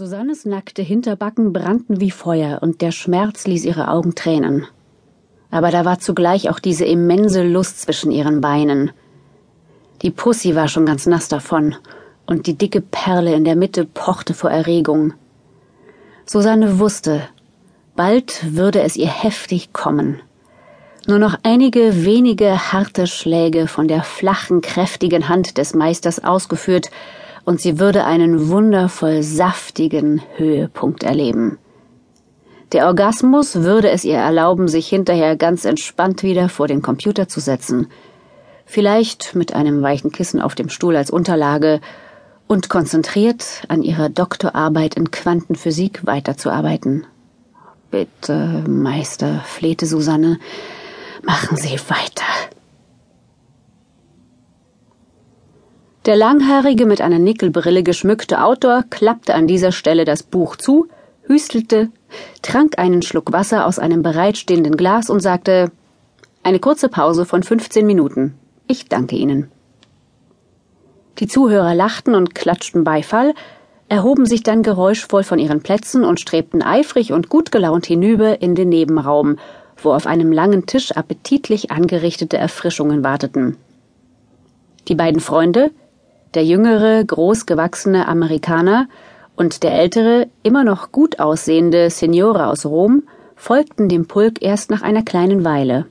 Susannes nackte Hinterbacken brannten wie Feuer und der Schmerz ließ ihre Augen tränen. Aber da war zugleich auch diese immense Lust zwischen ihren Beinen. Die Pussy war schon ganz nass davon und die dicke Perle in der Mitte pochte vor Erregung. Susanne wusste, bald würde es ihr heftig kommen. Nur noch einige wenige harte Schläge von der flachen, kräftigen Hand des Meisters ausgeführt, und sie würde einen wundervoll saftigen Höhepunkt erleben. Der Orgasmus würde es ihr erlauben, sich hinterher ganz entspannt wieder vor den Computer zu setzen, vielleicht mit einem weichen Kissen auf dem Stuhl als Unterlage und konzentriert an ihrer Doktorarbeit in Quantenphysik weiterzuarbeiten. Bitte, Meister, flehte Susanne, machen Sie weiter. Der langhaarige, mit einer Nickelbrille geschmückte Autor klappte an dieser Stelle das Buch zu, hüstelte, trank einen Schluck Wasser aus einem bereitstehenden Glas und sagte Eine kurze Pause von 15 Minuten. Ich danke Ihnen. Die Zuhörer lachten und klatschten Beifall, erhoben sich dann geräuschvoll von ihren Plätzen und strebten eifrig und gut gelaunt hinüber in den Nebenraum, wo auf einem langen Tisch appetitlich angerichtete Erfrischungen warteten. Die beiden Freunde, der jüngere, großgewachsene Amerikaner und der ältere, immer noch gut aussehende Signore aus Rom folgten dem Pulk erst nach einer kleinen Weile.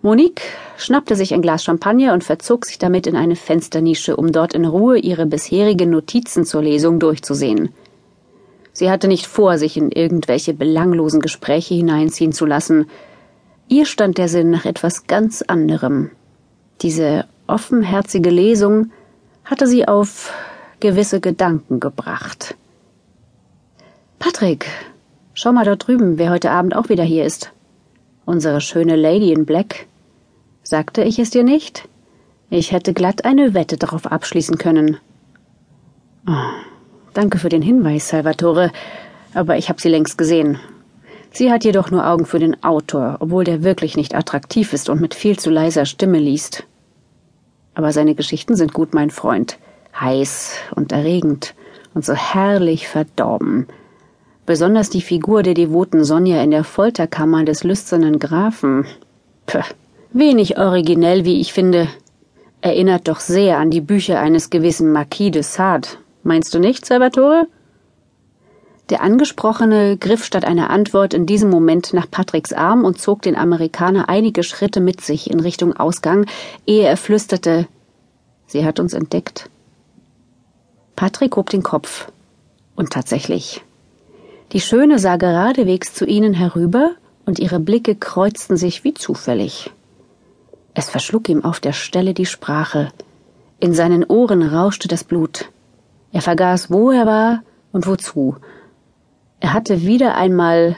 Monique schnappte sich ein Glas Champagner und verzog sich damit in eine Fensternische, um dort in Ruhe ihre bisherigen Notizen zur Lesung durchzusehen. Sie hatte nicht vor, sich in irgendwelche belanglosen Gespräche hineinziehen zu lassen. Ihr stand der Sinn nach etwas ganz anderem. Diese offenherzige Lesung hatte sie auf gewisse Gedanken gebracht. Patrick, schau mal dort drüben, wer heute Abend auch wieder hier ist. Unsere schöne Lady in Black. Sagte ich es dir nicht? Ich hätte glatt eine Wette darauf abschließen können. Oh, danke für den Hinweis, Salvatore, aber ich habe sie längst gesehen. Sie hat jedoch nur Augen für den Autor, obwohl der wirklich nicht attraktiv ist und mit viel zu leiser Stimme liest. Aber seine Geschichten sind gut, mein Freund. Heiß und erregend und so herrlich verdorben. Besonders die Figur der devoten Sonja in der Folterkammer des lüsternen Grafen. Puh, wenig originell, wie ich finde. Erinnert doch sehr an die Bücher eines gewissen Marquis de Sade. Meinst du nicht, Salvatore? Der Angesprochene griff statt einer Antwort in diesem Moment nach Patricks Arm und zog den Amerikaner einige Schritte mit sich in Richtung Ausgang, ehe er flüsterte Sie hat uns entdeckt. Patrick hob den Kopf. Und tatsächlich. Die Schöne sah geradewegs zu ihnen herüber, und ihre Blicke kreuzten sich wie zufällig. Es verschlug ihm auf der Stelle die Sprache. In seinen Ohren rauschte das Blut. Er vergaß, wo er war und wozu, er hatte wieder einmal,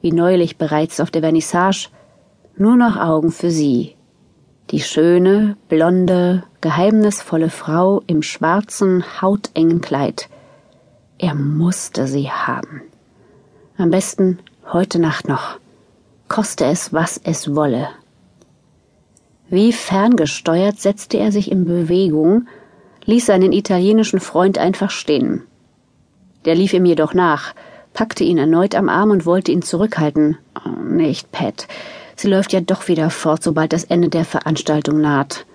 wie neulich bereits auf der Vernissage, nur noch Augen für sie. Die schöne, blonde, geheimnisvolle Frau im schwarzen, hautengen Kleid. Er musste sie haben. Am besten heute Nacht noch, koste es, was es wolle. Wie ferngesteuert setzte er sich in Bewegung, ließ seinen italienischen Freund einfach stehen. Der lief ihm jedoch nach, packte ihn erneut am Arm und wollte ihn zurückhalten. Oh, nicht, Pat. Sie läuft ja doch wieder fort, sobald das Ende der Veranstaltung naht.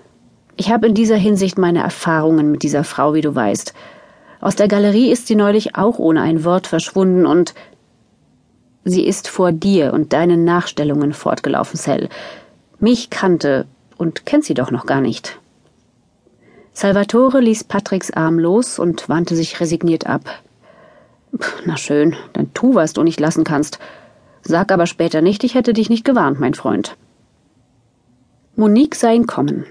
Ich habe in dieser Hinsicht meine Erfahrungen mit dieser Frau, wie du weißt. Aus der Galerie ist sie neulich auch ohne ein Wort verschwunden und sie ist vor dir und deinen Nachstellungen fortgelaufen, Sel. Mich kannte und kennt sie doch noch gar nicht. Salvatore ließ Patricks Arm los und wandte sich resigniert ab. Na schön, dann tu, was du nicht lassen kannst. Sag aber später nicht, ich hätte dich nicht gewarnt, mein Freund. Monique sah ihn kommen.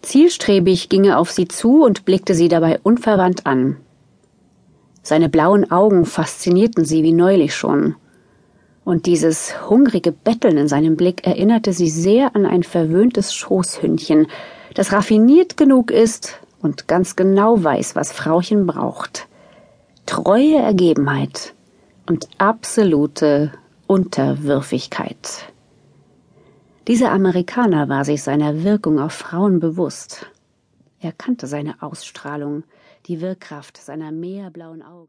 Zielstrebig ging er auf sie zu und blickte sie dabei unverwandt an. Seine blauen Augen faszinierten sie wie neulich schon. Und dieses hungrige Betteln in seinem Blick erinnerte sie sehr an ein verwöhntes Schoßhündchen, das raffiniert genug ist und ganz genau weiß, was Frauchen braucht treue Ergebenheit und absolute Unterwürfigkeit. Dieser Amerikaner war sich seiner Wirkung auf Frauen bewusst. Er kannte seine Ausstrahlung, die Wirkkraft seiner meerblauen Augen.